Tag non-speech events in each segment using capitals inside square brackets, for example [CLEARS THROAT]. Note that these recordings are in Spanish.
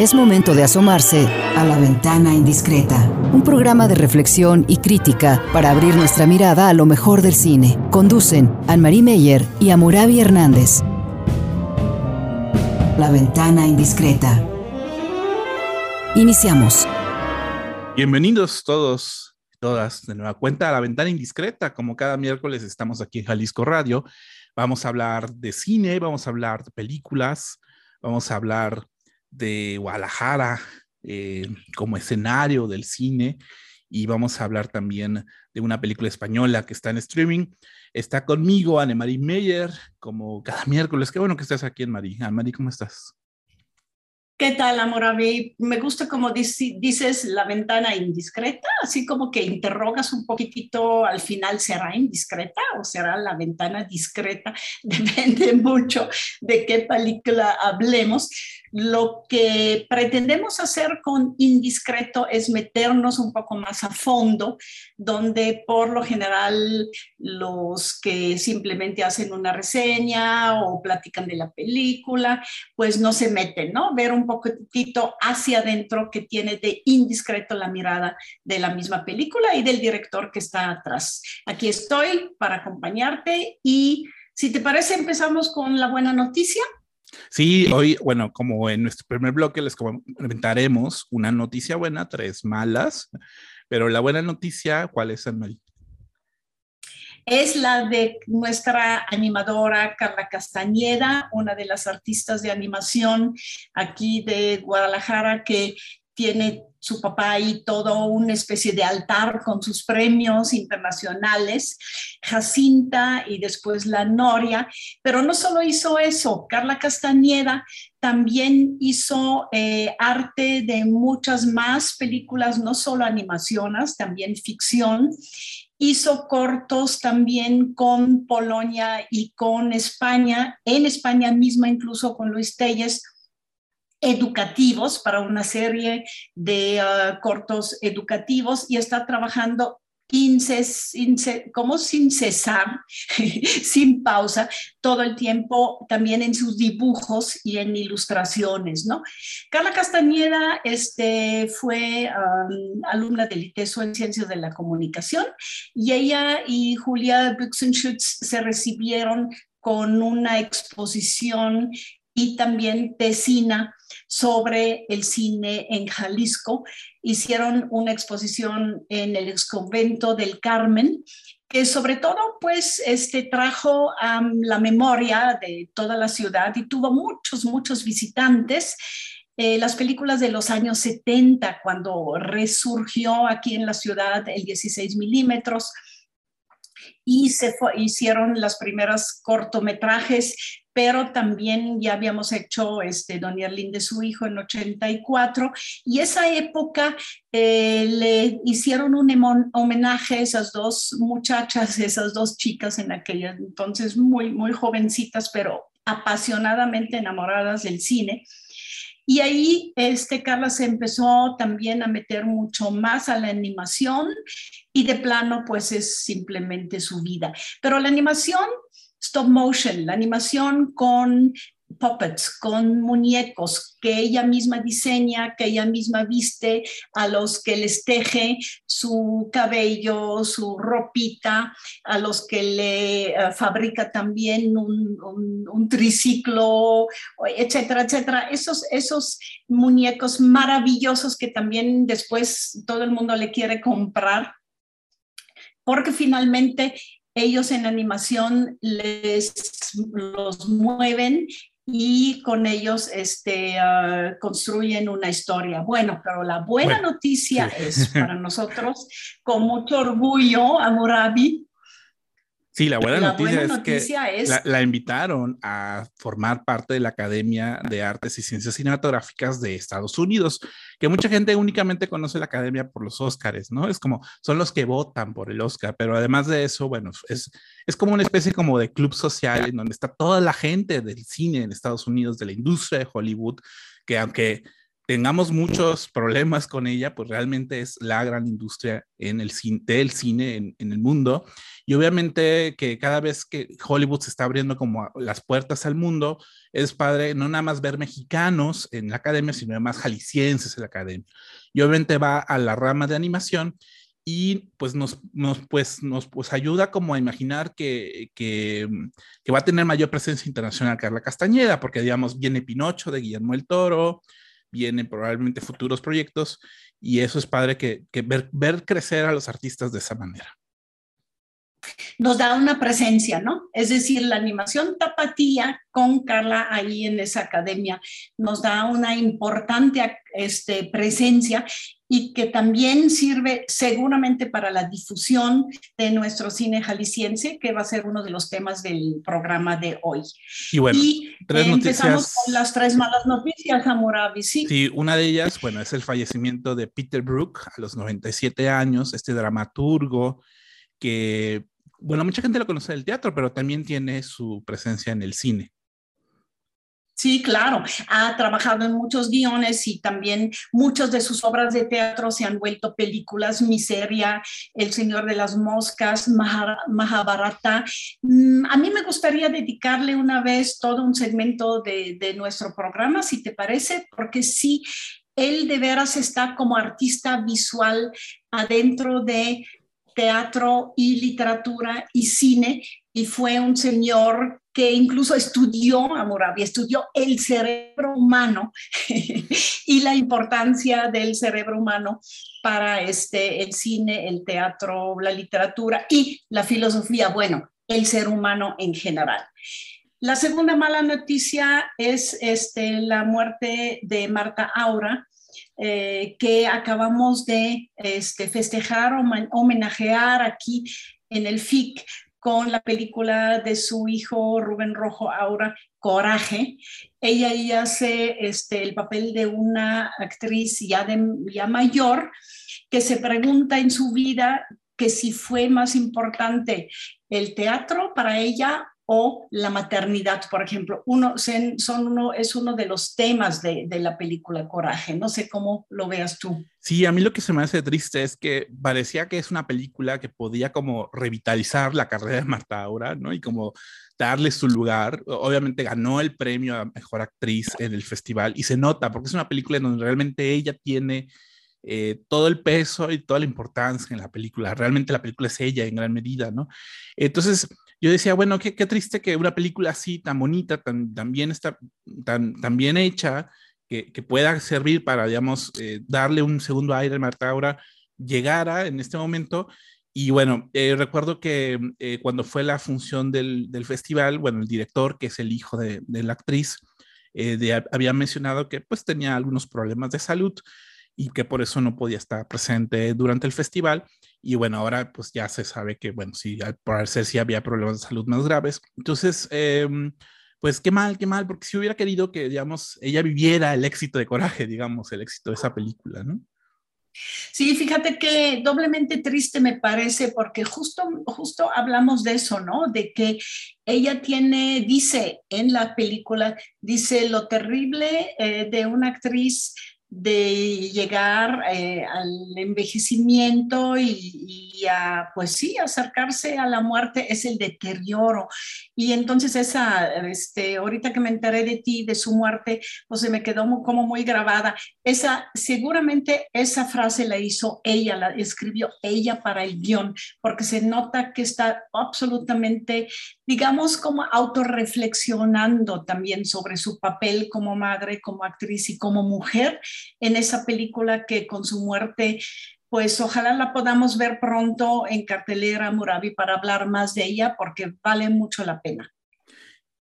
Es momento de asomarse a la ventana indiscreta, un programa de reflexión y crítica para abrir nuestra mirada a lo mejor del cine. Conducen Anne-Marie Meyer y Amurabi Hernández. La ventana indiscreta. Iniciamos. Bienvenidos todos todas de nueva cuenta a la ventana indiscreta. Como cada miércoles estamos aquí en Jalisco Radio. Vamos a hablar de cine, vamos a hablar de películas, vamos a hablar de Guadalajara eh, como escenario del cine y vamos a hablar también de una película española que está en streaming. Está conmigo Anne-Marie Meyer, como cada miércoles. Qué bueno que estés aquí, Anne-Marie. Anne-Marie, ¿cómo estás? ¿Qué tal, amor? A mí me gusta como dices la ventana indiscreta, así como que interrogas un poquitito, al final será indiscreta o será la ventana discreta, [LAUGHS] depende mucho de qué película hablemos. Lo que pretendemos hacer con Indiscreto es meternos un poco más a fondo, donde por lo general los que simplemente hacen una reseña o platican de la película, pues no se meten, ¿no? Ver un poquitito hacia adentro que tiene de indiscreto la mirada de la misma película y del director que está atrás. Aquí estoy para acompañarte y si te parece empezamos con la buena noticia. Sí, hoy, bueno, como en nuestro primer bloque les comentaremos una noticia buena, tres malas, pero la buena noticia, ¿cuál es, Anne-Marie? Es la de nuestra animadora Carla Castañeda, una de las artistas de animación aquí de Guadalajara que tiene su papá ahí todo una especie de altar con sus premios internacionales, Jacinta y después la Noria, pero no solo hizo eso, Carla Castañeda también hizo eh, arte de muchas más películas, no solo animaciones, también ficción. Hizo cortos también con Polonia y con España, en España misma incluso con Luis Telles, educativos para una serie de ah, cortos educativos y está trabajando sin cesar, [LAUGHS] sin pausa, todo el tiempo también en sus dibujos y en ilustraciones, ¿no? Carla Castañeda este, fue alumna del ITESO en Ciencias de la Comunicación y ella y Julia Buxenschutz se recibieron con una exposición y también tesina sobre el cine en Jalisco. Hicieron una exposición en el exconvento del Carmen que sobre todo pues este trajo la memoria de toda la ciudad y tuvo muchos, muchos visitantes. Eh, las películas de los años 70, cuando resurgió aquí en la ciudad el 16 milímetros, y se hicieron las primeras cortometrajes pero también ya habíamos hecho este, Don Yerlin de su hijo en 84, y esa época eh, le hicieron un homenaje a esas dos muchachas, esas dos chicas en aquella entonces muy, muy jovencitas, pero apasionadamente enamoradas del cine. Y ahí este, Carla se empezó también a meter mucho más a la animación y de plano pues es simplemente su vida. Pero la animación stop motion, la animación con puppets, con muñecos que ella misma diseña, que ella misma viste, a los que les teje su cabello, su ropita, a los que le eh, fabrica también un, un, triciclo, etcétera, etcétera. Esos, esos muñecos maravillosos que también después todo el mundo le quiere comprar porque finalmente ellos en animación les los mueven y con ellos este, ah, construyen una historia. Bueno, pero la buena noticia es para [LAUGHS] nosotros, con mucho orgullo, Amurabi, Sí, la buena noticia, es que La, invitaron a formar parte de la Academia de Artes y Ciencias Cinematográficas de Estados Unidos, que mucha gente únicamente conoce la Academia por los Óscares, ¿no? Es como, son los que votan por el Óscar, pero además de eso, bueno, es, es como una especie como de club social en donde está toda la gente del cine en Estados Unidos, de la industria de Hollywood, que aunque tengamos muchos problemas con ella, pues realmente es la gran industria en el cine, del cine en, en, el mundo. Y obviamente que cada vez que Hollywood se está abriendo como las puertas al mundo, es padre no nada más ver mexicanos en la academia, sino además jaliscienses en la academia. Y obviamente va a la rama de animación y pues nos, nos, pues, nos pues ayuda como a imaginar que, que, que, va a tener mayor presencia internacional Carla Castañeda, porque digamos, viene Pinocho de Guillermo el Toro, vienen probablemente futuros proyectos y eso es padre que, ver, ver crecer a los artistas de esa manera nos da una presencia, ¿no? Es decir, la animación tapatía con Carla ahí en esa academia nos da una importante este, presencia y que también sirve seguramente para la difusión de nuestro cine jalisciense, que va a ser uno de los temas del programa de hoy. Y bueno, tres empezamos con las tres malas noticias, Amurabi, ¿sí? Sí, una de ellas, bueno, es el fallecimiento de Peter Brook a los 97 años, este dramaturgo que bueno, mucha gente lo conoce del teatro, pero también tiene su presencia en el cine. Sí, claro, ha trabajado en muchos guiones y también muchas de sus obras de teatro se han vuelto películas, Miseria, El Señor de las Moscas, Mahabharata. Mm, a mí me gustaría dedicarle una vez todo un segmento de, de nuestro programa, si te parece, porque sí, él de veras está como artista visual adentro de teatro y literatura y cine y fue un señor que incluso estudió a Moravia, estudió el cerebro humano [LAUGHS] y la importancia del cerebro humano para este, el cine, el teatro, la literatura y la filosofía, bueno, el ser humano en general. La segunda mala noticia es este, la muerte de Marta Aura, eh, que acabamos de este, festejar homenajear aquí en el FIC con la película de su hijo Rubén Rojo ahora Coraje. Ella ya hace este, el papel de una actriz ya, de, ya mayor que se pregunta en su vida que si fue más importante el teatro para ella o la maternidad, por ejemplo. Uno, son uno, es uno de los temas de, de, la película Coraje. No sé cómo lo veas tú. Sí, a mí lo que se me hace triste es que parecía que es una película que podía como revitalizar la carrera de Marta Aura, ¿no? Y como darle su lugar. Obviamente ganó el premio a Mejor Actriz en el festival y se nota porque es una película en donde realmente ella tiene... Eh, todo el peso y toda la importancia en la película. Realmente la película es ella en gran medida, ¿no? Entonces, yo decía, bueno, qué, qué triste que una película así, tan bonita, tan, tan bien, está, tan, tan bien hecha, que, que pueda servir para, digamos, eh, darle un segundo aire a Marta Aura, llegara en este momento. Y bueno, eh, recuerdo que eh, cuando fue la función del, del, festival, bueno, el director, que es el hijo de, la actriz, había mencionado que pues tenía algunos problemas de salud y que por eso no podía estar presente durante el festival. Y bueno, ahora pues ya se sabe que, bueno, sí, al parecer sí había problemas de salud más graves. Entonces, eh, pues qué mal, qué mal, porque si hubiera querido que, digamos, ella viviera el éxito de Coraje, [LAUGHS] digamos, el éxito de esa película, ¿no? Sí, fíjate que doblemente triste me parece porque justo, justo hablamos de eso, ¿no? De que ella tiene, dice en la película, dice lo terrible eh, de una actriz de llegar eh, al envejecimiento y, a, pues sí, acercarse a la muerte es el deterioro. Y entonces esa, este, ahorita que me enteré de ti, de su muerte, pues se me quedó como muy grabada. Esa, seguramente esa frase la hizo ella, la escribió ella para el guion, porque se nota que está absolutamente, digamos, como autorreflexionando también sobre su papel como madre, como actriz y como mujer en esa película que con su muerte pues ojalá la podamos ver pronto en cartelera Murabi para hablar más de ella porque vale mucho la pena.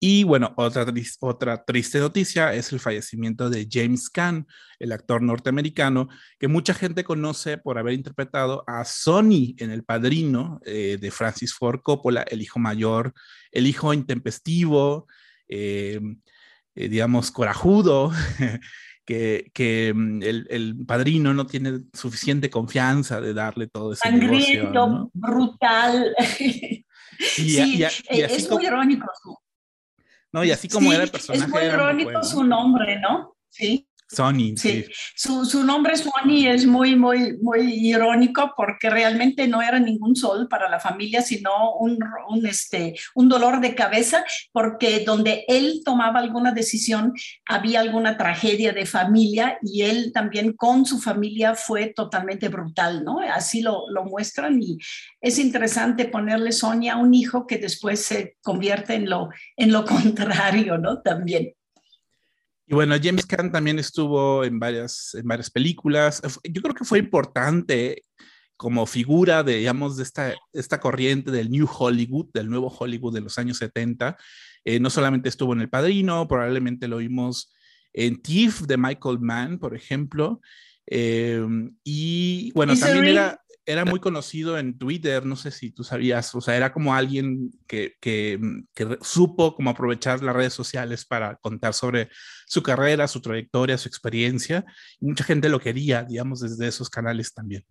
Y bueno, otra, otra triste noticia es el fallecimiento de James Caan, el actor norteamericano, que mucha gente conoce por haber interpretado a Sonny en El Padrino eh, de Francis Ford Coppola, el hijo mayor, el hijo intempestivo, eh, eh, digamos, corajudo, [LAUGHS] que, mm, el, padrino no tiene suficiente confianza de darle todo ese Sangriento, brutal. sí, es muy irónico. No, y así como era el personaje. Es muy irónico su nombre, ¿no? Sí. Sony, sí. Su, su, nombre Sony es muy, muy, muy irónico porque realmente no era ningún sol para la familia, sino un, un, este, un dolor de cabeza, porque donde él tomaba alguna decisión había alguna tragedia de familia y él también con su familia fue totalmente brutal, ¿no? Así lo, lo muestran y es interesante ponerle Sony a un hijo que después se convierte en lo, en lo [LAUGHS] contrario, ¿no? También. Y bueno, James Caan también estuvo en varias, en varias películas. Yo creo que fue importante como figura de, digamos, de esta, esta corriente del New Hollywood, del nuevo Hollywood de los años 70. Eh, no solamente estuvo en El Padrino, probablemente lo vimos en Thief de Michael Mann, por ejemplo. Eh, y bueno, también era, era muy conocido en Twitter, no sé si tú sabías, o sea, era como alguien que, que, mm, supo cómo aprovechar las redes sociales para contar sobre su carrera, su trayectoria, su experiencia. Mucha gente lo quería, digamos, desde esos canales también.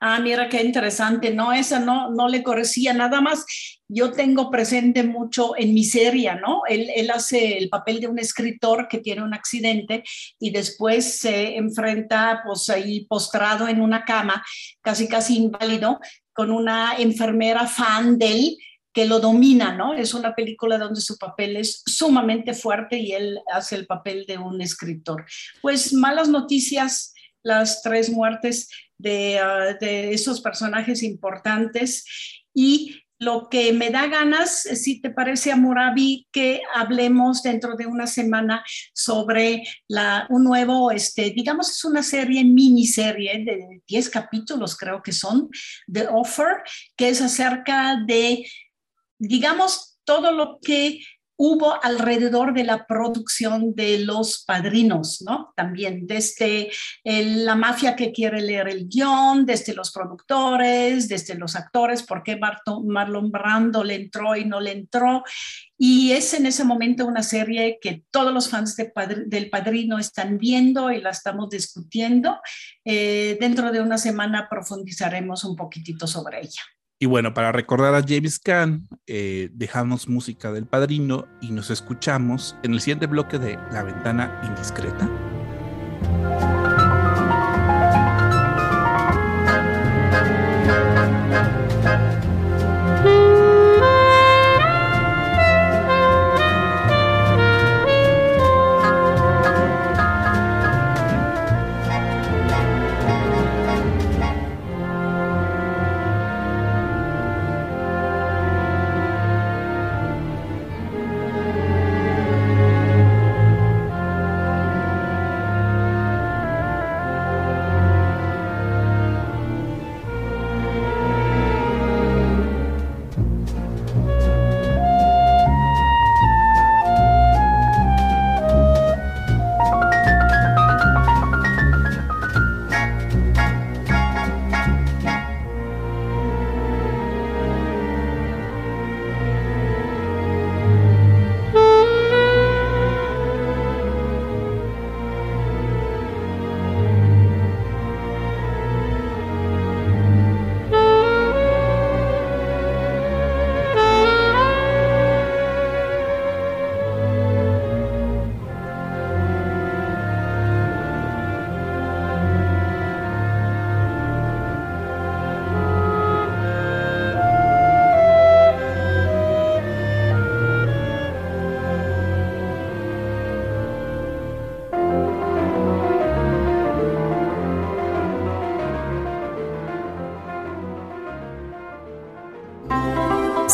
Ah, mira qué interesante. No, esa no, no le conocía nada más. Yo tengo presente mucho en miseria, ¿no? Él, él, hace el papel de un escritor que tiene un accidente y después se enfrenta, pues ahí postrado en una cama, casi casi inválido, con una enfermera fan de él que lo domina, ¿no? Es una película donde su papel es sumamente fuerte y él hace el papel de un escritor. Pues malas noticias, las tres muertes Ah, de, esos personajes importantes. Y lo que me da ganas, si te parece, Amurabi, que hablemos dentro de una semana sobre la, un nuevo, este, digamos, es una serie, miniserie de 10 capítulos, creo que son, The Offer, que es acerca de, digamos, todo lo que hubo alrededor de la producción de Los Padrinos, ¿no? También desde la mafia que quiere leer el guion, desde los productores, desde los actores, por qué Marlon Brando le entró y no le entró. Y es en ese momento una serie que todos los fans del Padrino están viendo y la estamos discutiendo. Eh, dentro de una semana profundizaremos un poquitito sobre ella. Y bueno, para recordar a James Caan, eh, dejamos música del padrino y nos escuchamos en el siguiente bloque de La Ventana Indiscreta.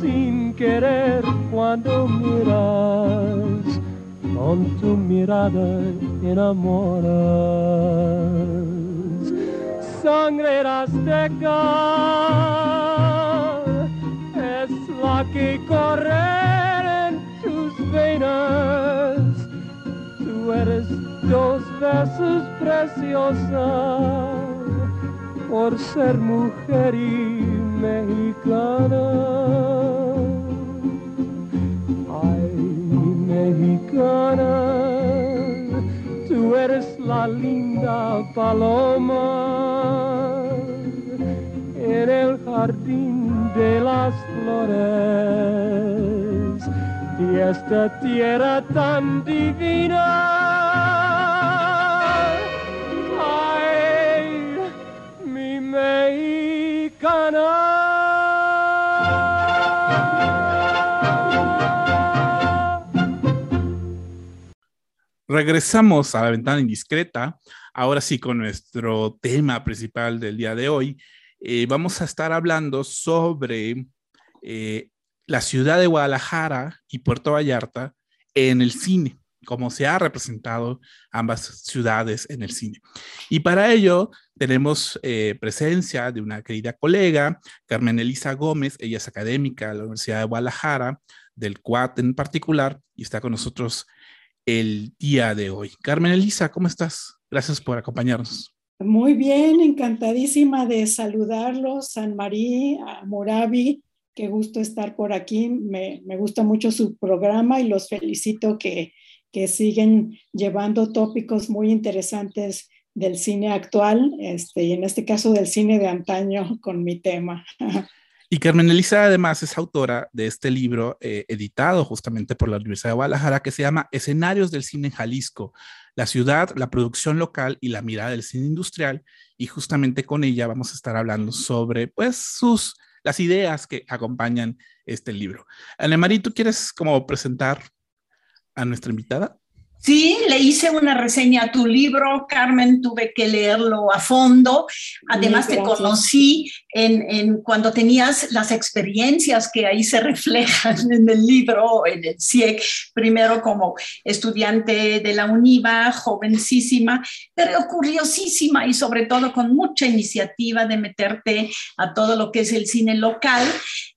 Sin querer cuando miras con tu mirada enamoras. Sangre azteca es la que corre en tus venas. Tú eres dos veces preciosa por ser mujer y mexicana. mexicana, tú eres la linda paloma en el jardín de las flores y esta tierra tan divina. Ay, mi mexicana. Regresamos a la ventana indiscreta, ahora sí con nuestro tema principal del día de hoy. Eh, vamos a estar hablando sobre eh, la ciudad de Guadalajara y Puerto Vallarta en el cine, cómo se ha representado ambas ciudades en el cine. Y para ello tenemos eh, presencia de una querida colega, Carmen Elisa Gómez, ella es académica de la Universidad de Guadalajara, del CUAT en particular, y está con nosotros el día de hoy. Carmen Elisa, ¿cómo estás? Gracias por acompañarnos. Muy bien, encantadísima de saludarlos, San María, Moravi, qué gusto estar por aquí. Me, gusta mucho su programa y los felicito que, que siguen llevando tópicos muy interesantes del cine actual, este, y en este caso del cine de antaño con mi tema. [LAUGHS] Y Carmen Elisa además es autora de este libro eh, editado justamente por la Universidad de Guadalajara que se llama Escenarios del Cine en Jalisco, la ciudad, la producción local y la mirada del cine industrial. Y justamente con ella vamos a estar hablando sobre pues sus, las ideas que acompañan este libro. Anemarie, ¿tú quieres como presentar a nuestra invitada? Sí, le hice una reseña a tu libro, Carmen, tuve que leerlo a fondo. Además, te conocí en, cuando tenías las experiencias que ahí se [LAUGHS] reflejan en el libro, en el CIEC, primero como estudiante de la UNIVA, jovencísima, pero curiosísima y sobre todo con mucha iniciativa de meterte a todo lo que es el cine local.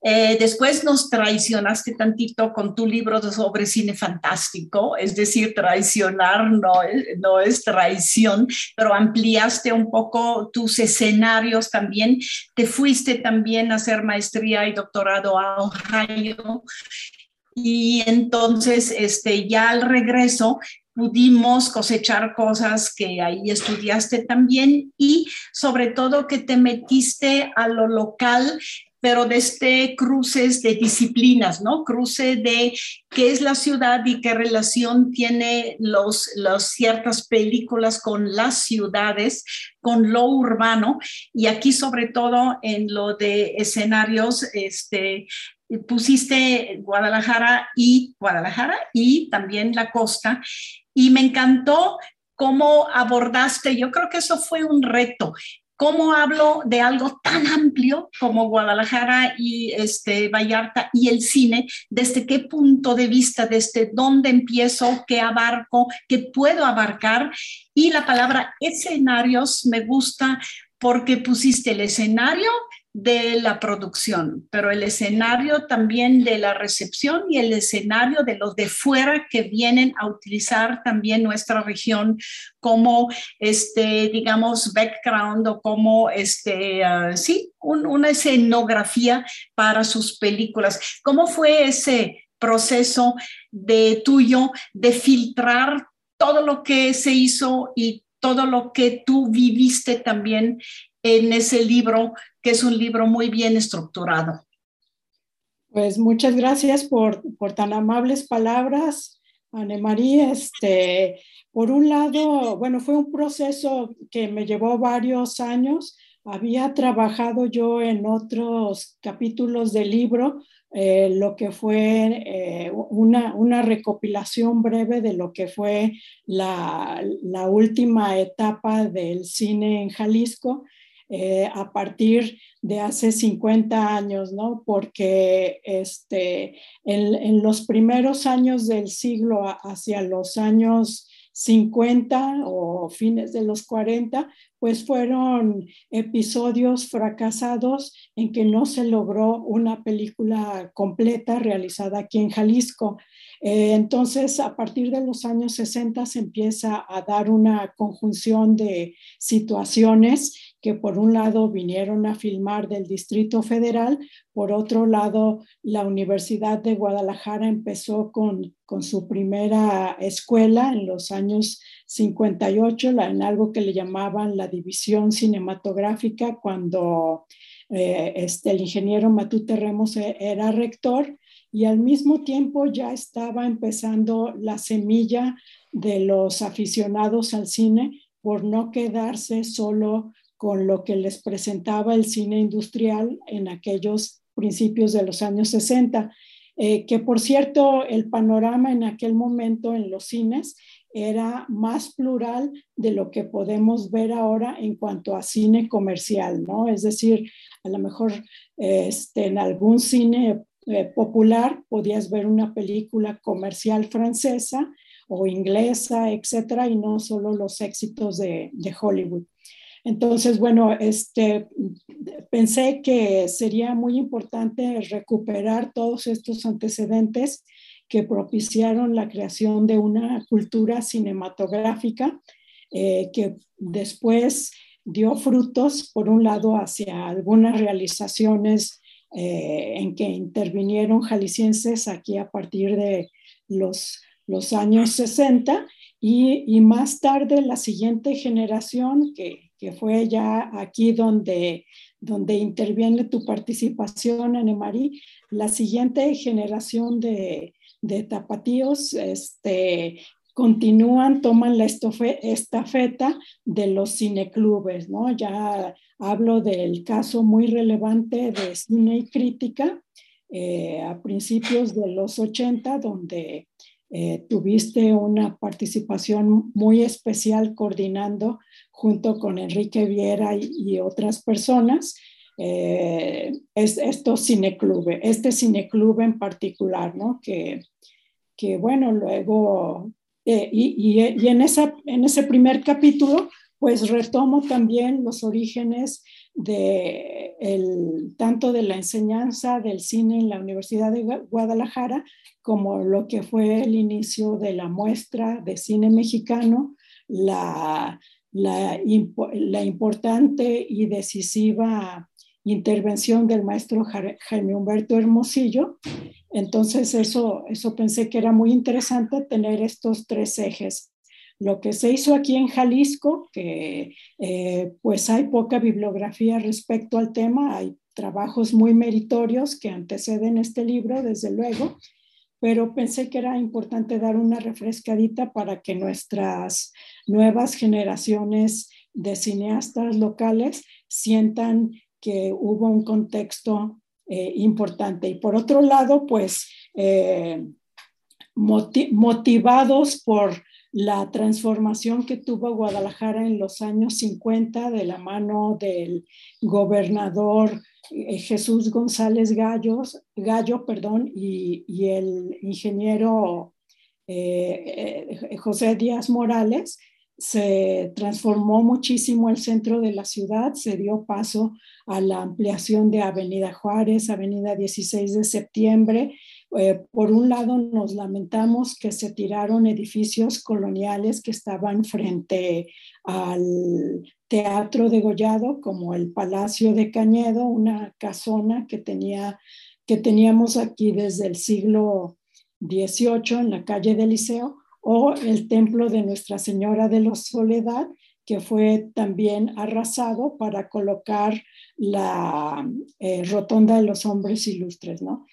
Eh, después nos traicionaste tantito con tu libro sobre cine fantástico, es decir, traicionar no es, no es traición, pero ampliaste un poco tus escenarios también. Te fuiste también a hacer maestría y doctorado a Ohio. Y entonces, este, ya al regreso, pudimos cosechar cosas que ahí estudiaste también y sobre todo que te metiste a lo local pero desde cruces de disciplinas, ¿no? Cruce de qué es la ciudad y qué relación tiene los ciertas películas con las ciudades, con lo urbano, y aquí sobre todo en lo de escenarios, este, pusiste Guadalajara y Guadalajara y también la costa, y me encantó cómo abordaste, yo creo que eso fue un reto, ¿Cómo hablo de algo tan amplio como Guadalajara y este, Vallarta y el cine? ¿Desde qué punto de vista? ¿Desde dónde empiezo? ¿Qué abarco? ¿Qué puedo abarcar? Y la palabra escenarios me gusta porque pusiste el escenario de la producción, pero el escenario también de la recepción y el escenario de los de fuera que vienen a utilizar también nuestra región como, este, digamos, background o como, este, ah, sí, una escenografía para sus películas. ¿Cómo fue ese proceso de tuyo de filtrar todo lo que se hizo y todo lo que tú viviste también en ese libro, que es un libro muy bien estructurado. Pues muchas gracias por, por tan amables palabras, Anne-Marie. Este, por un lado, bueno, fue un proceso que me llevó varios años. Había trabajado yo en otros capítulos del libro, eh, lo que fue eh, una, una, recopilación breve de lo que fue la, la última etapa del cine en Jalisco. Eh, a partir de hace 50 años, ¿no? Porque este, en, los primeros años del siglo, hacia los años 50 o fines de los 40, pues fueron episodios fracasados en que no se logró una película completa realizada aquí en Jalisco. Eh, entonces, a partir de los años 60 se empieza a dar una conjunción de situaciones que por un lado vinieron a filmar del Distrito Federal, por otro lado la Universidad de Guadalajara empezó con, con su primera escuela en los años 58, en algo que le llamaban la división cinematográfica, cuando eh, este, el ingeniero Matute Remos e, era rector y al mismo tiempo ya estaba empezando la semilla de los aficionados al cine por no quedarse solo con lo que les presentaba el cine industrial en aquellos principios de los años 60, eh, que por cierto el panorama en aquel momento en los cines era más plural de lo que podemos ver ahora en cuanto a cine comercial, ¿no? Es decir, a lo mejor este, en algún cine eh, popular podías ver una película comercial francesa o inglesa, etcétera, y no solo los éxitos de, de Hollywood. Entonces, bueno, este, pensé que sería muy importante recuperar todos estos antecedentes que propiciaron la creación de una cultura cinematográfica eh, que después dio frutos, por un lado, hacia algunas realizaciones eh, en que intervinieron jaliscienses aquí a partir de los, años 60 y, y, más tarde la siguiente generación que que fue ya aquí donde, donde interviene tu participación, Anne-Marie, la siguiente generación de, de tapatíos este, continúan, toman la estafeta de los cineclubes, ¿no? Ya hablo del caso muy relevante de cine y crítica eh, a principios de los 80, donde eh, tuviste una participación muy especial coordinando junto con Enrique Viera y, otras personas eh, es, estos cineclubes, este cineclub en particular, ¿no? Que, que bueno, luego, eh, y, y, en, esa, en ese primer capítulo, pues retomo también los orígenes tanto de la enseñanza del cine en la Universidad de Guadalajara como lo que fue el inicio de la muestra de cine mexicano, la, la, la importante y decisiva intervención del maestro Jaime Humberto Hermosillo. Entonces eso, eso pensé que era muy interesante tener estos tres ejes. Lo que se hizo aquí en Jalisco, que eh, pues hay poca bibliografía respecto al tema, hay trabajos muy meritorios que anteceden este libro, desde luego, pero pensé que era importante dar una refrescadita para que nuestras nuevas generaciones de cineastas locales sientan que hubo un contexto eh, importante. Y por otro lado, pues eh, motivados por la transformación que tuvo Guadalajara en los años 50 de la mano del gobernador eh, Jesús González Gallos, Gallo perdón, y, el ingeniero eh, eh, José Díaz Morales, se transformó muchísimo el centro de la ciudad, se dio paso a la ampliación de Avenida Juárez, Avenida 16 de septiembre. Por un lado, nos lamentamos que se tiraron edificios coloniales que estaban frente al teatro degollado como el Palacio de Cañedo, una casona que teníamos aquí desde el siglo XVIII en la calle del Liceo, o el templo de Nuestra Señora de la Soledad, que fue también arrasado para colocar la eh, rotonda de los hombres ilustres, ¿no?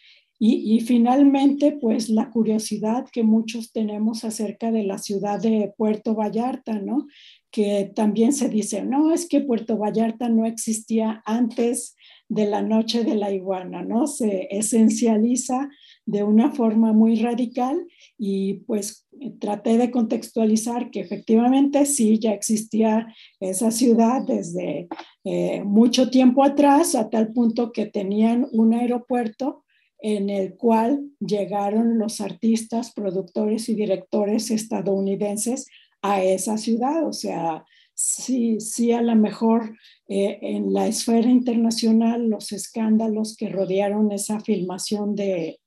Y, finalmente, pues la curiosidad que muchos tenemos acerca de la ciudad de Puerto Vallarta, ¿no? Que también se dice, no, es que Puerto Vallarta no existía antes de la noche de la iguana, ¿no? Se esencializa de una forma muy radical y pues traté de contextualizar que efectivamente sí, ya existía esa ciudad desde eh, mucho tiempo atrás, a tal punto que tenían un aeropuerto en el cual llegaron los artistas, productores y directores estadounidenses a esa ciudad. O sea, sí, sí a lo mejor eh, en la esfera internacional los escándalos que rodearon esa filmación de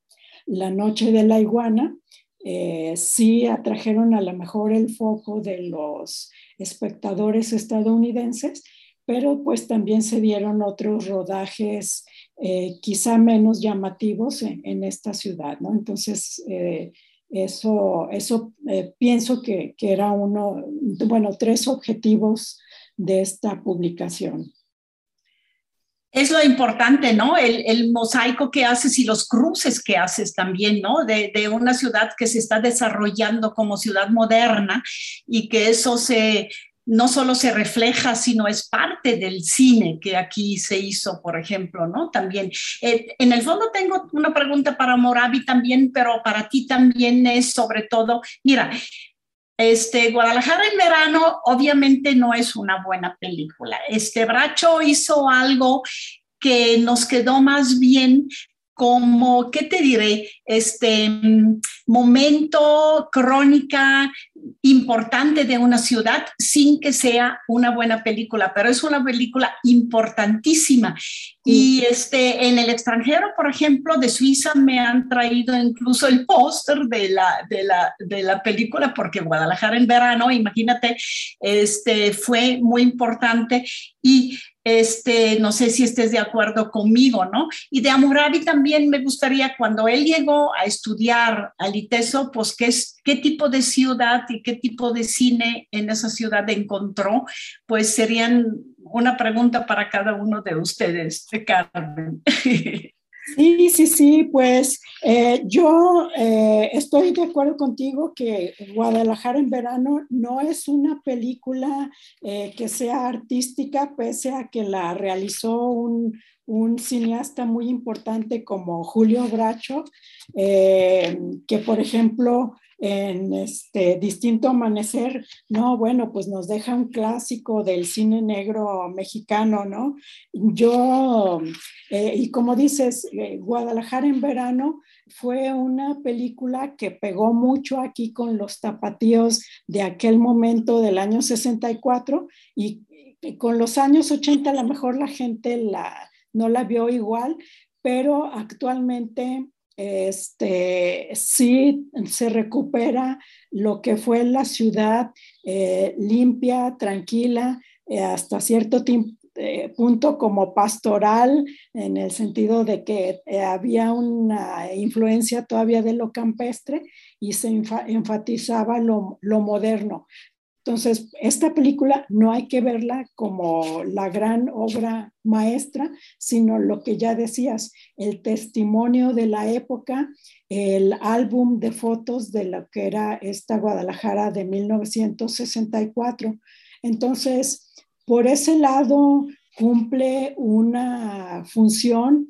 La Noche de la Iguana, eh, sí atrajeron a lo mejor el foco de los espectadores estadounidenses, pero pues también se dieron otros rodajes eh, quizá menos llamativos en, esta ciudad, ¿no? Entonces, eh, eso, eso eh, pienso que, que, era uno, bueno, tres objetivos de esta publicación. Es lo importante, ¿no? El, el, mosaico que haces y los cruces que haces también, ¿no? De, de, una ciudad que se está desarrollando como ciudad moderna y que eso se, no solo se refleja, sino es parte del cine que aquí se hizo, por ejemplo, ¿no? También, eh, en el fondo tengo una pregunta para Moravi también, pero para ti también es sobre todo, mira, este, Guadalajara en verano obviamente no es una buena película. Este Bracho hizo algo que nos quedó más bien como, ¿qué te diré? Este momento, crónica importante de una ciudad sin que sea una buena película, pero es una película importantísima. Y este, en el extranjero, por ejemplo, de Suiza me han traído incluso el póster de la, de, la, de la película, porque Guadalajara en verano, imagínate, este, fue muy importante. Y este, no sé si estés de acuerdo conmigo, ¿no? Y de Amurabi también me gustaría, cuando él llegó a estudiar al ITESO, pues qué, qué tipo de ciudad y qué tipo de cine en esa ciudad encontró, pues serían una pregunta para cada uno de ustedes, Carmen. [LAUGHS] Sí, sí, sí, pues eh, yo eh, estoy de acuerdo contigo que Guadalajara en verano no es una película eh, que sea artística, pese a que la realizó un, un cineasta muy importante como Julio Bracho, que por ejemplo en este distinto amanecer, no, bueno, pues nos deja un clásico del cine negro mexicano, ¿no? Yo, eh, y como dices, eh, Guadalajara en verano fue una película que pegó mucho aquí con los tapatíos de aquel momento del año 64 y, con los años 80 a lo mejor la gente la, no la vio igual, pero actualmente este, sí se recupera lo que fue la ciudad eh, limpia, tranquila, eh, hasta cierto eh, punto como pastoral, en el sentido de que había una influencia todavía de lo campestre y se enfatizaba lo, lo moderno. Entonces, esta película no hay que verla como la gran obra maestra, sino lo que ya decías, el testimonio de la época, el álbum de fotos de lo que era esta Guadalajara de 1964. Entonces, por ese lado, cumple una función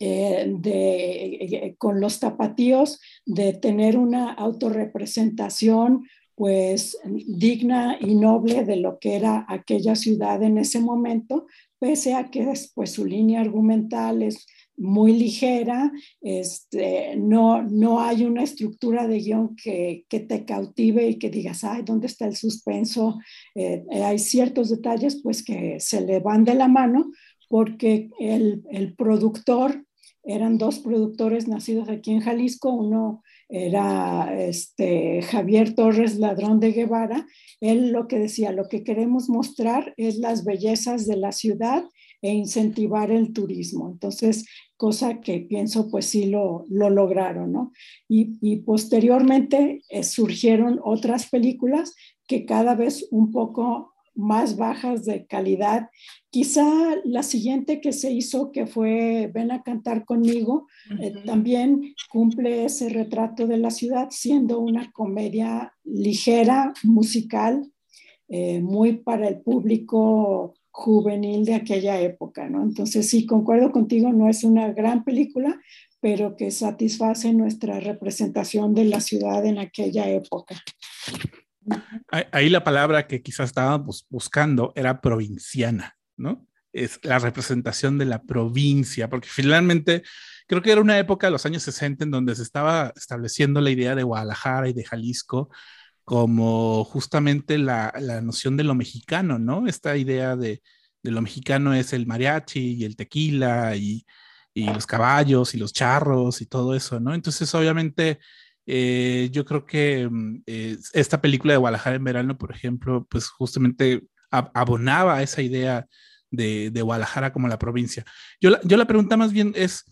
eh, de, eh, con los tapatíos de tener una autorrepresentación pues digna y noble de lo que era aquella ciudad en ese momento, pese a que después su línea argumental es muy ligera, este, no, no hay una estructura de guion que, que, te cautive y que digas, ay, ¿dónde está el suspenso? Eh, hay ciertos detalles pues que se le van de la mano porque el, el productor, eran dos productores nacidos aquí en Jalisco, uno era este, Javier Torres Ladrón de Guevara, él lo que decía, lo que queremos mostrar es las bellezas de la ciudad e incentivar el turismo. Entonces, cosa que pienso pues sí lo, lo lograron, ¿no? Y, y posteriormente eh, surgieron otras películas que cada vez un poco más bajas de calidad. Quizá la siguiente que se hizo, que fue Ven a cantar conmigo, eh, también cumple ese retrato de la ciudad, siendo una comedia ligera, musical, eh, muy para el público juvenil de aquella época, ¿no? Entonces sí, concuerdo contigo, no es una gran película, pero que satisface nuestra representación de la ciudad en aquella época. Ahí la palabra que quizás estábamos buscando era provinciana, ¿no? Es la representación de la provincia, porque finalmente creo que era una época de los años 60 en donde se estaba estableciendo la idea de Guadalajara y de Jalisco como justamente la, la noción de lo mexicano, ¿no? Esta idea de, de, lo mexicano es el mariachi y el tequila y, y los caballos y los charros y todo eso, ¿no? Entonces, obviamente, eh, yo creo que mm, eh, esta película de Guadalajara en verano, por ejemplo, pues justamente abonaba a esa idea de, de, Guadalajara como la provincia. Yo la, yo la pregunta más bien es,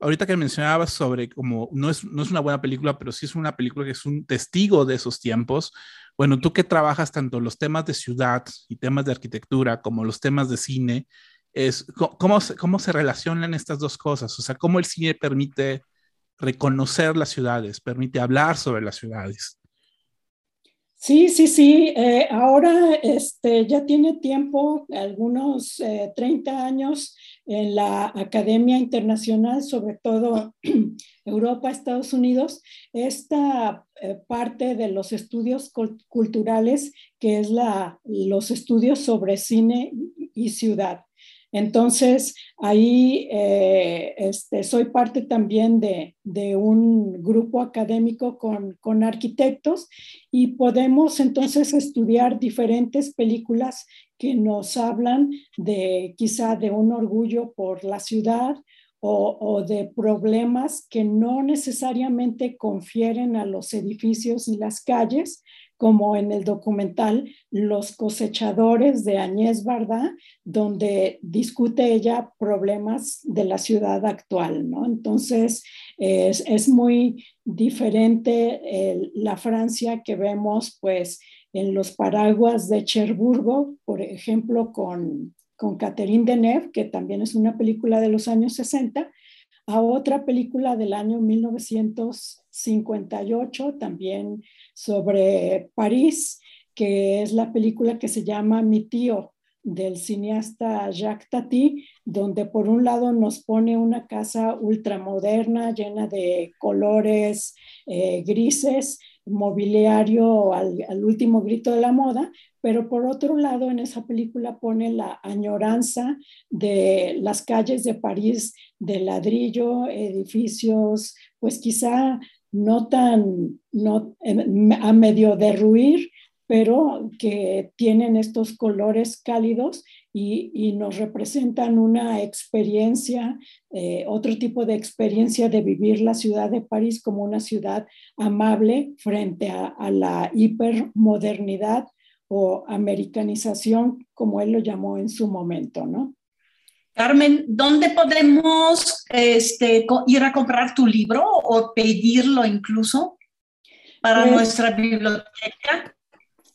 ahorita que mencionabas sobre como no es, no es una buena película, pero sí es una película que es un testigo de esos tiempos. Bueno, tú que trabajas tanto los temas de ciudad y temas de arquitectura como los temas de cine, es cómo, cómo se relacionan estas dos cosas, o sea, cómo el cine permite reconocer las ciudades, permite hablar sobre las ciudades. Sí, sí, sí. Eh, ahora este, ya tiene tiempo, algunos 30 eh, años, en la Academia Internacional, sobre todo [CLEARS THROAT] Europa, Estados Unidos, esta eh, parte de los estudios culturales, que es la, los estudios sobre cine y ciudad. Entonces, ahí eh, este, soy parte también de, un grupo académico con, con, arquitectos y podemos entonces estudiar diferentes películas que nos hablan de quizá de un orgullo por la ciudad o, de problemas que no necesariamente confieren a los edificios y las calles, como en el documental Los cosechadores de Añez Barda, donde discute ella problemas de la ciudad actual, ¿no? Entonces, es, muy diferente la Francia que vemos, pues, en los paraguas de Cherburgo, por ejemplo, con, con Catherine Deneuve, que también es una película de los años 60, a otra película del año 1958, también sobre París, que es la película que se llama Mi tío, del cineasta Jacques Tati, donde por un lado nos pone una casa ultramoderna llena de colores eh, grises, mobiliario al, al, último grito de la moda, pero por otro lado en esa película pone la añoranza de las calles de París de ladrillo, edificios, pues quizá no tan, a medio derruir, pero que tienen estos colores cálidos y, nos representan una experiencia, eh, otro tipo de experiencia de vivir la ciudad de París como una ciudad amable frente a, a la hipermodernidad o americanización, como él lo llamó en su momento, ¿no? Carmen, ¿dónde podemos este, ir a comprar tu libro o pedirlo incluso para pues nuestra biblioteca?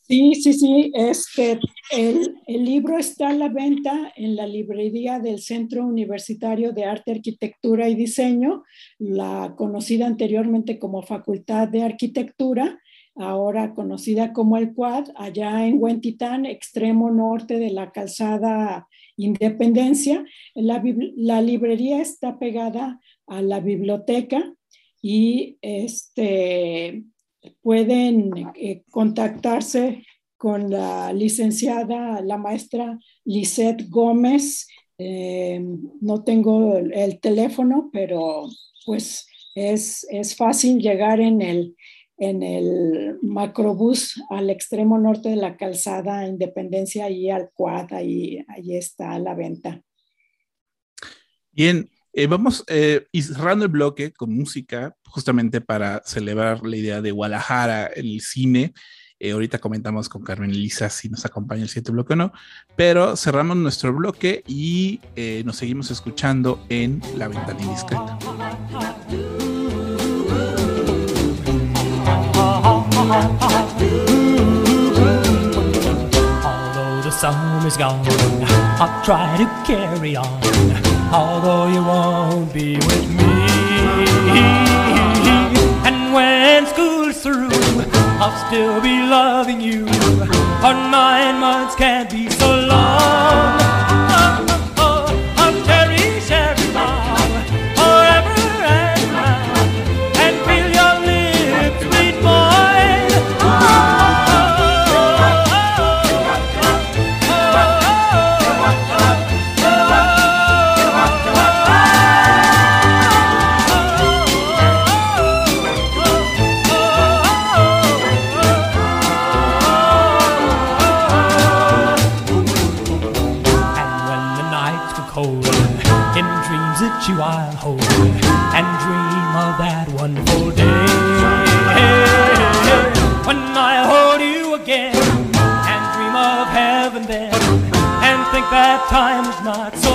Sí, sí, sí. Este, el, el, libro está a la venta en la librería del Centro Universitario de Arte, Arquitectura y Diseño, la conocida anteriormente como Facultad de Arquitectura, ahora conocida como el Quad, allá en Huentitán, extremo norte de la calzada Independencia. La, la librería está pegada a la biblioteca y este, pueden eh, contactarse con la licenciada, la maestra Lisette Gómez. Eh, no tengo el, teléfono, pero pues es, es, fácil llegar en el, en el macrobús al extremo norte de la calzada Independencia y al Quad, ahí, ahí está la venta. Bien, eh, vamos eh, cerrando el bloque con música, justamente para celebrar la idea de Guadalajara, el cine. Eh, ahorita comentamos con Carmen Elisa si nos acompaña el siguiente bloque o no, pero cerramos nuestro bloque y eh, nos seguimos escuchando en La Ventana Indiscreta. Although the summer's gone, I'll try to carry on, although you won't be with me. And when school's through, I'll still be loving you. Our nine months can't be so long. That wonderful day. When I hold you again and dream of heaven then and think that time's not so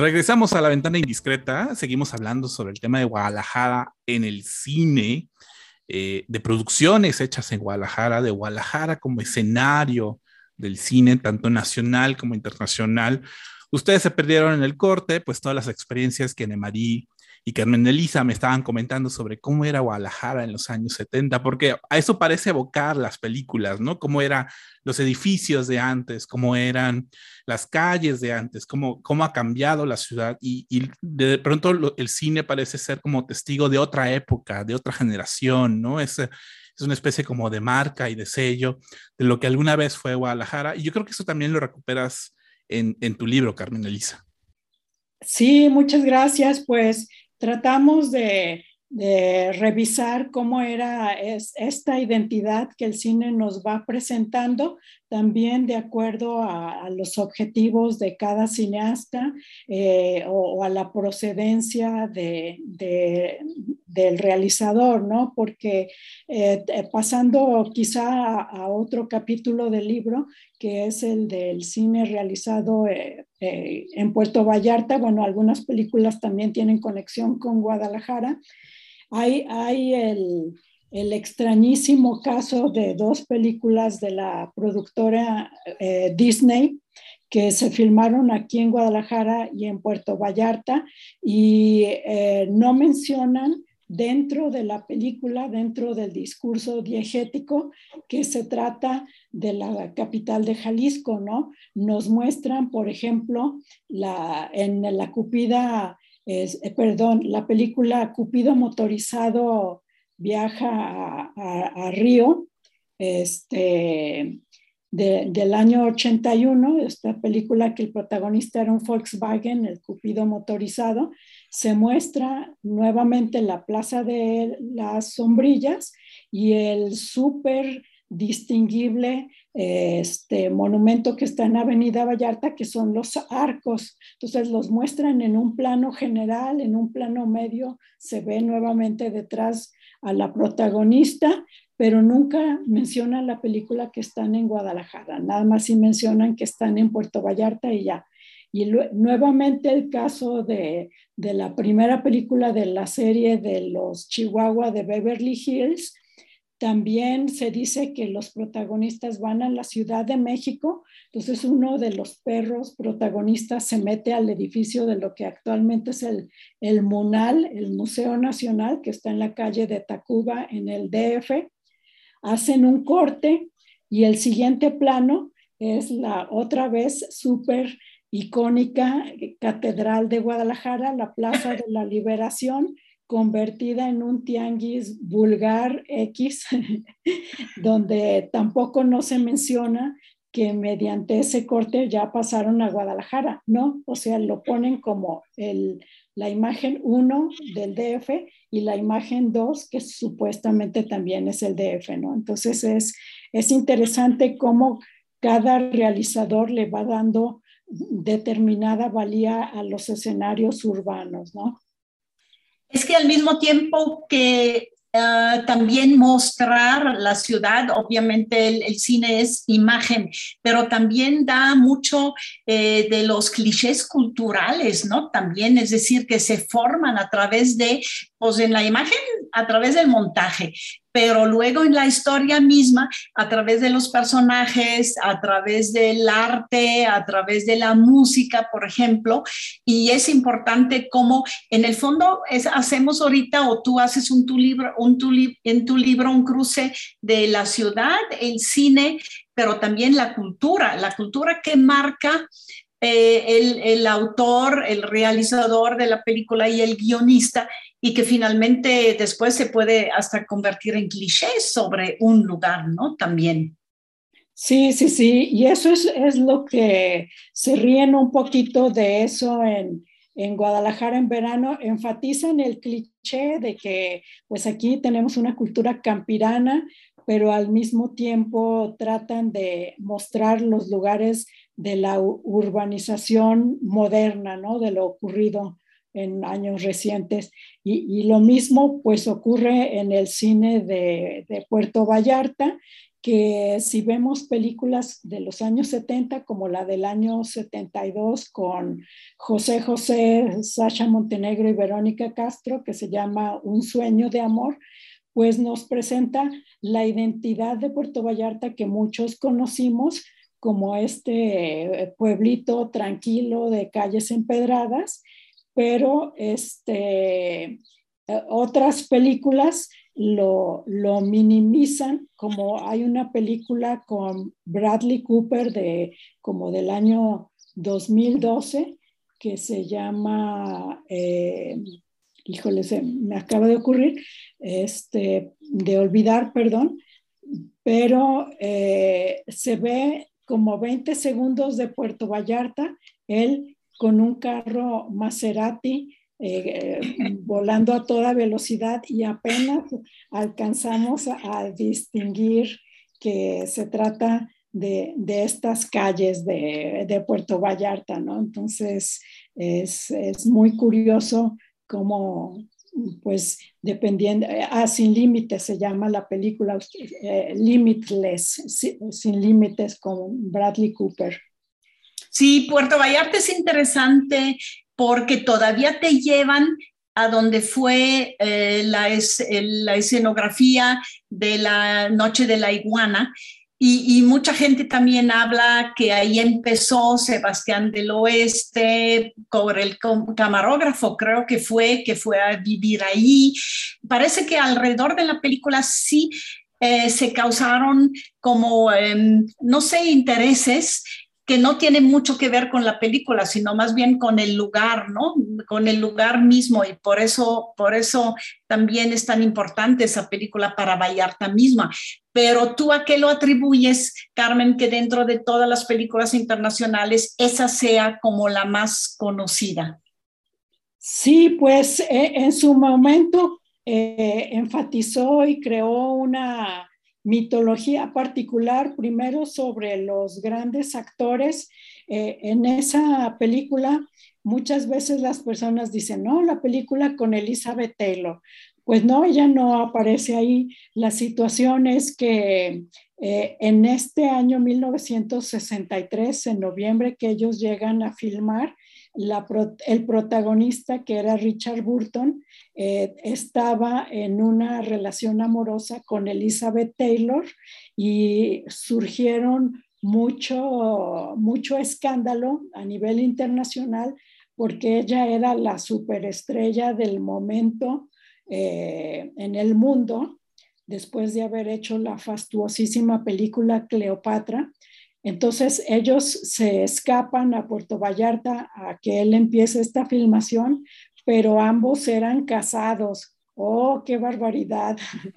Regresamos a la ventana indiscreta. Seguimos hablando sobre el tema de Guadalajara en el cine, eh, de producciones hechas en Guadalajara, de Guadalajara como escenario del cine, tanto nacional como internacional. Ustedes se perdieron en el corte, pues todas las experiencias que Nemarí y Carmen Elisa me estaban comentando sobre cómo era Guadalajara en los años 70, porque a eso parece evocar las películas, ¿no? Cómo eran los edificios de antes, cómo eran las calles de antes, cómo, cómo ha cambiado la ciudad y, de pronto el cine parece ser como testigo de otra época, de otra generación, ¿no? Es, es una especie como de marca y de sello de lo que alguna vez fue Guadalajara y yo creo que eso también lo recuperas en, en tu libro, Carmen Elisa. Sí, muchas gracias. Pues tratamos de, revisar cómo era es, esta identidad que el cine nos va presentando, también de acuerdo a, los objetivos de cada cineasta eh, o, a la procedencia de, de, del realizador, ¿no? Porque eh, pasando quizá a, otro capítulo del libro, que es el del cine realizado eh, eh, en Puerto Vallarta, bueno, algunas películas también tienen conexión con Guadalajara. Hay, hay el, extrañísimo caso de dos películas de la productora eh, Disney que se filmaron aquí en Guadalajara y en Puerto Vallarta y no mencionan dentro de la película, dentro del discurso diegético, que se trata de la capital de Jalisco, ¿no? Nos muestran, por ejemplo, la, en la Cupida, eh, perdón, la película Cupido motorizado viaja a, a- Río, este, de- del año 81, esta película que el protagonista era un Volkswagen, el Cupido motorizado, se muestra nuevamente la Plaza de las Sombrillas y el súper distinguible este monumento que está en Avenida Vallarta, que son los arcos. Entonces los muestran en un plano general, en un plano medio, se ve nuevamente detrás a la protagonista, pero nunca mencionan la película que están en Guadalajara, nada más sí mencionan que están en Puerto Vallarta y ya. Y nuevamente el caso de, de la primera película de la serie de los Chihuahua de Beverly Hills, también se dice que los protagonistas van a la Ciudad de México, entonces uno de los perros protagonistas se mete al edificio de lo que actualmente es el, el MUNAL, el Museo Nacional, que está en la calle de Tacuba, en el DF, hacen un corte y el siguiente plano es la otra vez súper icónica Catedral de Guadalajara, la Plaza de la Liberación, convertida en un tianguis vulgar X, [LAUGHS] donde tampoco no se menciona que mediante ese corte ya pasaron a Guadalajara, ¿no? O sea, lo ponen como el, la imagen 1 del DF y la imagen 2, que supuestamente también es el DF, ¿no? Entonces es, es interesante cómo cada realizador le va dando determinada valía a los escenarios urbanos, ¿no? Es que al mismo tiempo que uh, también mostrar la ciudad, obviamente el, el, cine es imagen, pero también da mucho eh, de los clichés culturales, ¿no? También, es decir, que se forman a través de, pues en la imagen, a través del montaje, pero luego en la historia misma, a través de los personajes, a través del arte, a través de la música, por ejemplo, y es importante como en el fondo es, hacemos ahorita o tú haces un, tu libro, un tu li, en tu libro un cruce de la ciudad, el cine, pero también la cultura, la cultura que marca eh, el, autor, el realizador de la película y el guionista, y que finalmente después se puede hasta convertir en clichés sobre un lugar, ¿no? También. Sí, sí, sí, y eso es, es lo que se ríen un poquito de eso en, en Guadalajara en verano, enfatizan el cliché de que pues aquí tenemos una cultura campirana, pero al mismo tiempo tratan de mostrar los lugares de la urbanización moderna, ¿no? De lo ocurrido en años recientes. Y, lo mismo pues ocurre en el cine de, de, Puerto Vallarta, que si vemos películas de los años 70, como la del año 72 con José José, Sasha Montenegro y Verónica Castro, que se llama Un sueño de amor, pues nos presenta la identidad de Puerto Vallarta que muchos conocimos como este pueblito tranquilo de calles empedradas, pero este, otras películas lo, lo, minimizan, como hay una película con Bradley Cooper de como del año 2012 que se llama, eh, híjole, se me acaba de ocurrir, este, de olvidar, perdón, pero eh, se ve como 20 segundos de Puerto Vallarta, él con un carro Maserati eh, [LAUGHS] volando a toda velocidad y apenas alcanzamos a, a distinguir que se trata de, de estas calles de, de, Puerto Vallarta, ¿no? Entonces es, es muy curioso cómo, pues dependiendo, ah, Sin Límites se llama la película, eh, Limitless, sin, Límites con Bradley Cooper. Sí, Puerto Vallarta es interesante porque todavía te llevan a donde fue eh, la, escenografía de la Noche de la Iguana. Y, mucha gente también habla que ahí empezó Sebastián del Oeste, con el camarógrafo creo que fue, que fue a vivir ahí, parece que alrededor de la película sí eh, se causaron como, em, no sé, intereses que no tienen mucho que ver con la película, sino más bien con el lugar, ¿no? Con el lugar mismo y por eso, por eso también es tan importante esa película para Vallarta misma. Pero tú a qué lo atribuyes, Carmen, que dentro de todas las películas internacionales esa sea como la más conocida? Sí, pues eh, en su momento eh, enfatizó y creó una mitología particular, primero sobre los grandes actores. Eh, en esa película, muchas veces las personas dicen, no, la película con Elizabeth Taylor. Pues no, ella no aparece ahí. La situación es que eh, en este año 1963, en noviembre, que ellos llegan a filmar, el protagonista, que era Richard Burton, eh, estaba en una relación amorosa con Elizabeth Taylor y surgieron mucho, mucho escándalo a nivel internacional porque ella era la superestrella del momento eh, en el mundo después de haber hecho la fastuosísima película Cleopatra entonces ellos se escapan a Puerto Vallarta a que él empiece esta filmación, pero ambos eran casados. ¡Oh, qué barbaridad! [LAUGHS]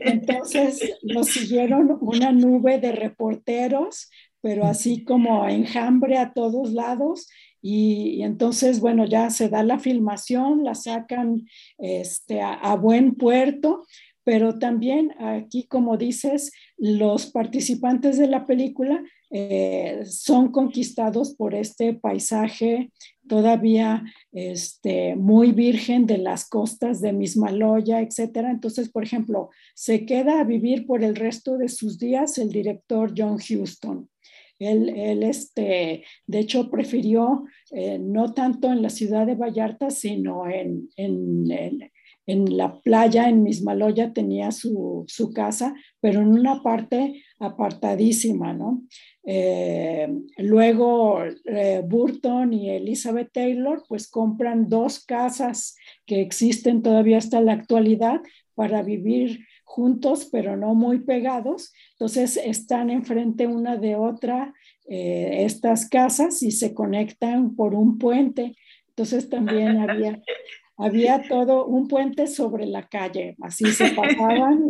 Entonces los siguieron una nube de reporteros, pero así como enjambre a todos lados. Y, entonces, bueno, ya se da la filmación, la sacan este, a buen puerto, pero también aquí, como dices, los participantes de la película eh, son conquistados por este paisaje todavía este, muy virgen de las costas de Mismaloya, etcétera. Entonces, por ejemplo, se queda a vivir por el resto de sus días el director John Huston. Él, este, de hecho, prefirió eh, no tanto en la ciudad de Vallarta, sino en, en, en la playa, en Mismaloya, tenía su, casa, pero en una parte apartadísima, ¿no? Eh, luego eh, Burton y Elizabeth Taylor pues compran dos casas que existen todavía hasta la actualidad para vivir juntos, pero no muy pegados. Entonces están enfrente una de otra eh, estas casas y se conectan por un puente. Entonces también había [LAUGHS] había todo un puente sobre la calle, así se pasaban.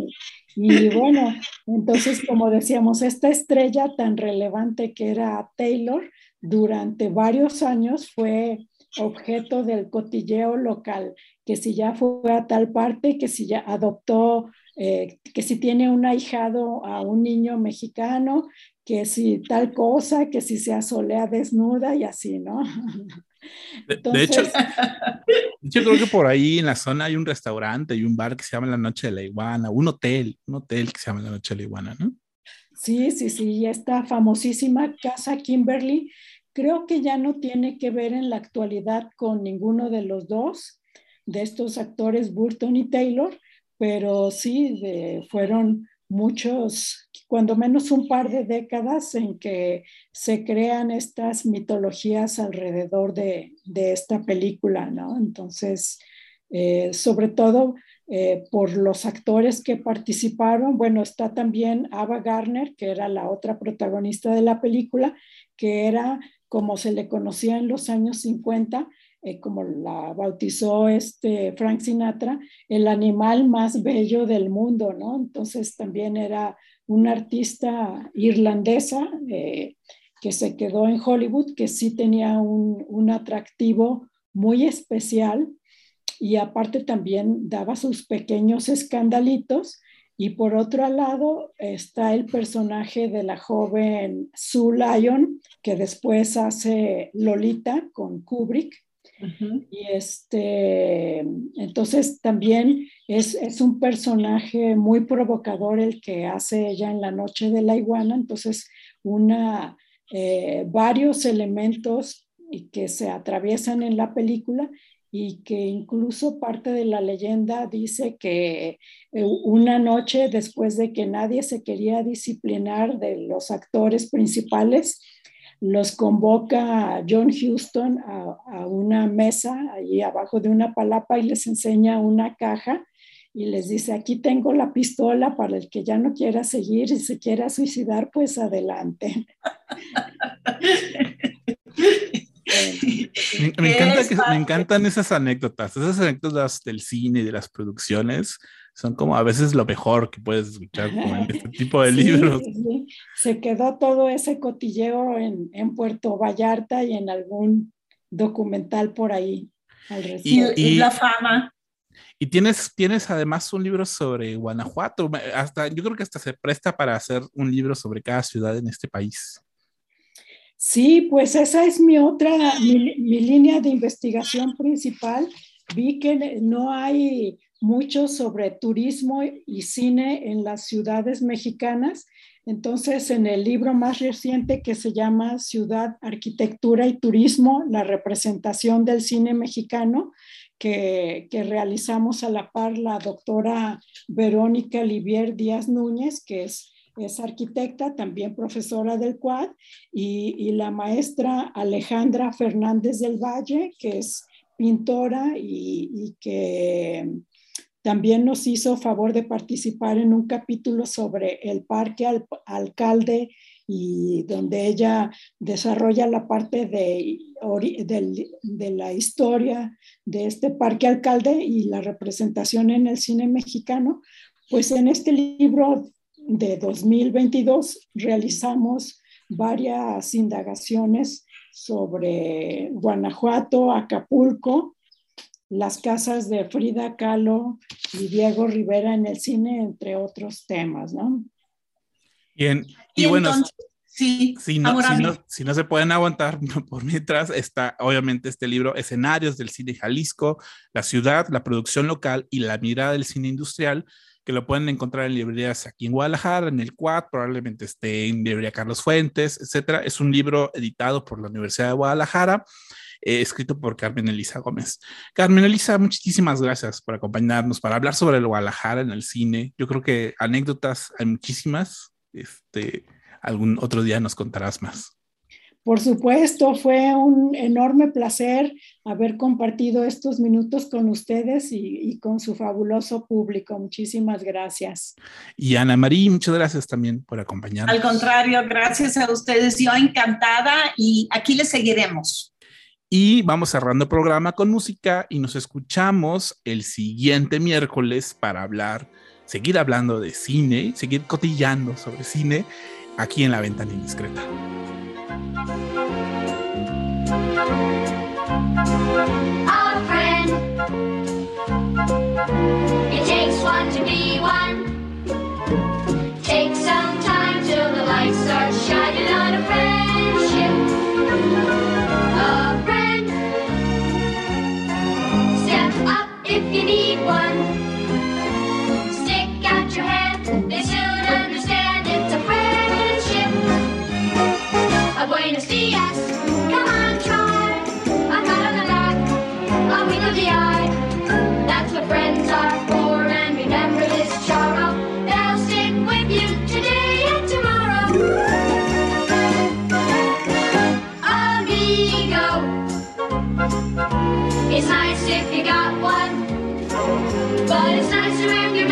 Y, bueno, entonces, como decíamos, esta estrella tan relevante que era Taylor, durante varios años fue objeto del cotilleo local, que si ya fue a tal parte, que si ya adoptó, eh, que si tiene un ahijado a un niño mexicano, que si tal cosa, que si se asolea desnuda y así, ¿no? [LAUGHS] De, hecho, [LAUGHS] yo creo que por ahí en la zona hay un restaurante y un bar que se llama La Noche de la Iguana, un hotel, un hotel que se llama La Noche de la Iguana, ¿no? Sí, sí, sí, esta famosísima casa Kimberly, creo que ya no tiene que ver en la actualidad con ninguno de los dos, de estos actores Burton y Taylor, pero sí fueron muchos, cuando menos un par de décadas en que se crean estas mitologías alrededor de, esta película, ¿no? Entonces, eh, sobre todo eh, por los actores que participaron, bueno, está también Ava Garner, que era la otra protagonista de la película, que era como se le conocía en los años 50, eh, como la bautizó este Frank Sinatra, el animal más bello del mundo, ¿no? Entonces también era una artista irlandesa eh, que se quedó en Hollywood, que sí tenía un, un atractivo muy especial y aparte también daba sus pequeños escandalitos. Y por otro lado está el personaje de la joven Sue Lyon, que después hace Lolita con Kubrick, y este, entonces también es, es, un personaje muy provocador el que hace ella en la noche de la iguana, entonces una, eh, varios elementos que se atraviesan en la película y que incluso parte de la leyenda dice que eh, una noche después de que nadie se quería disciplinar de los actores principales, los convoca John Houston a, una mesa ahí abajo de una palapa y les enseña una caja y les dice, aquí tengo la pistola para el que ya no quiera seguir y se quiera suicidar, pues adelante. [LAUGHS] Me, me encanta que- me encantan esas anécdotas, esas anécdotas del cine y de las producciones son como a veces lo mejor que puedes escuchar como en este tipo de [LAUGHS] Sí, libros. sí. Se quedó todo ese cotilleo en, en Puerto Vallarta y en algún documental por ahí al Y, respecto. y y- la fama. Y tienes, tienes además un libro sobre Guanajuato, hasta, yo creo que hasta se presta para hacer un libro sobre cada ciudad en este país. Sí, pues esa es mi otra, mi, mi línea de investigación principal. Vi que no hay mucho sobre turismo y cine en las ciudades mexicanas. Entonces, en el libro más reciente que se llama Ciudad, Arquitectura y Turismo, la representación del cine mexicano, que, que realizamos a la par la doctora Verónica Livier Díaz Núñez, que es es arquitecta, también profesora del CUAD, y, y, la maestra Alejandra Fernández del Valle, que es pintora y, y, que también nos hizo favor de participar en un capítulo sobre el parque al, alcalde y donde ella desarrolla la parte de, de, la historia de este parque alcalde y la representación en el cine mexicano. Pues en este libro de 2022 realizamos varias indagaciones sobre Guanajuato, Acapulco, las casas de Frida Kahlo y Diego Rivera en el cine, entre otros temas, ¿no? Bien, y, y bueno, entonces, sí, si, no, si, no, si no se pueden aguantar [LAUGHS] por mientras, está obviamente este libro, Escenarios del Cine Jalisco, la ciudad, la producción local y la mirada del cine industrial, que lo pueden encontrar en librerías aquí en Guadalajara, en el Quad, probablemente esté en librería Carlos Fuentes, etcétera. Es un libro editado por la Universidad de Guadalajara, eh, escrito por Carmen Elisa Gómez. Carmen Elisa, muchísimas gracias por acompañarnos para hablar sobre el Guadalajara en el cine. Yo creo que anécdotas hay muchísimas. Este, algún otro día nos contarás más. Por supuesto, fue un enorme placer haber compartido estos minutos con ustedes y, y, con su fabuloso público. Muchísimas gracias. Y Ana María, muchas gracias también por acompañarnos. Al contrario, gracias a ustedes. Yo encantada y aquí les seguiremos. Y vamos cerrando el programa con música y nos escuchamos el siguiente miércoles para hablar, seguir hablando de cine, seguir cotillando sobre cine aquí en la ventana indiscreta. But it's nice to have your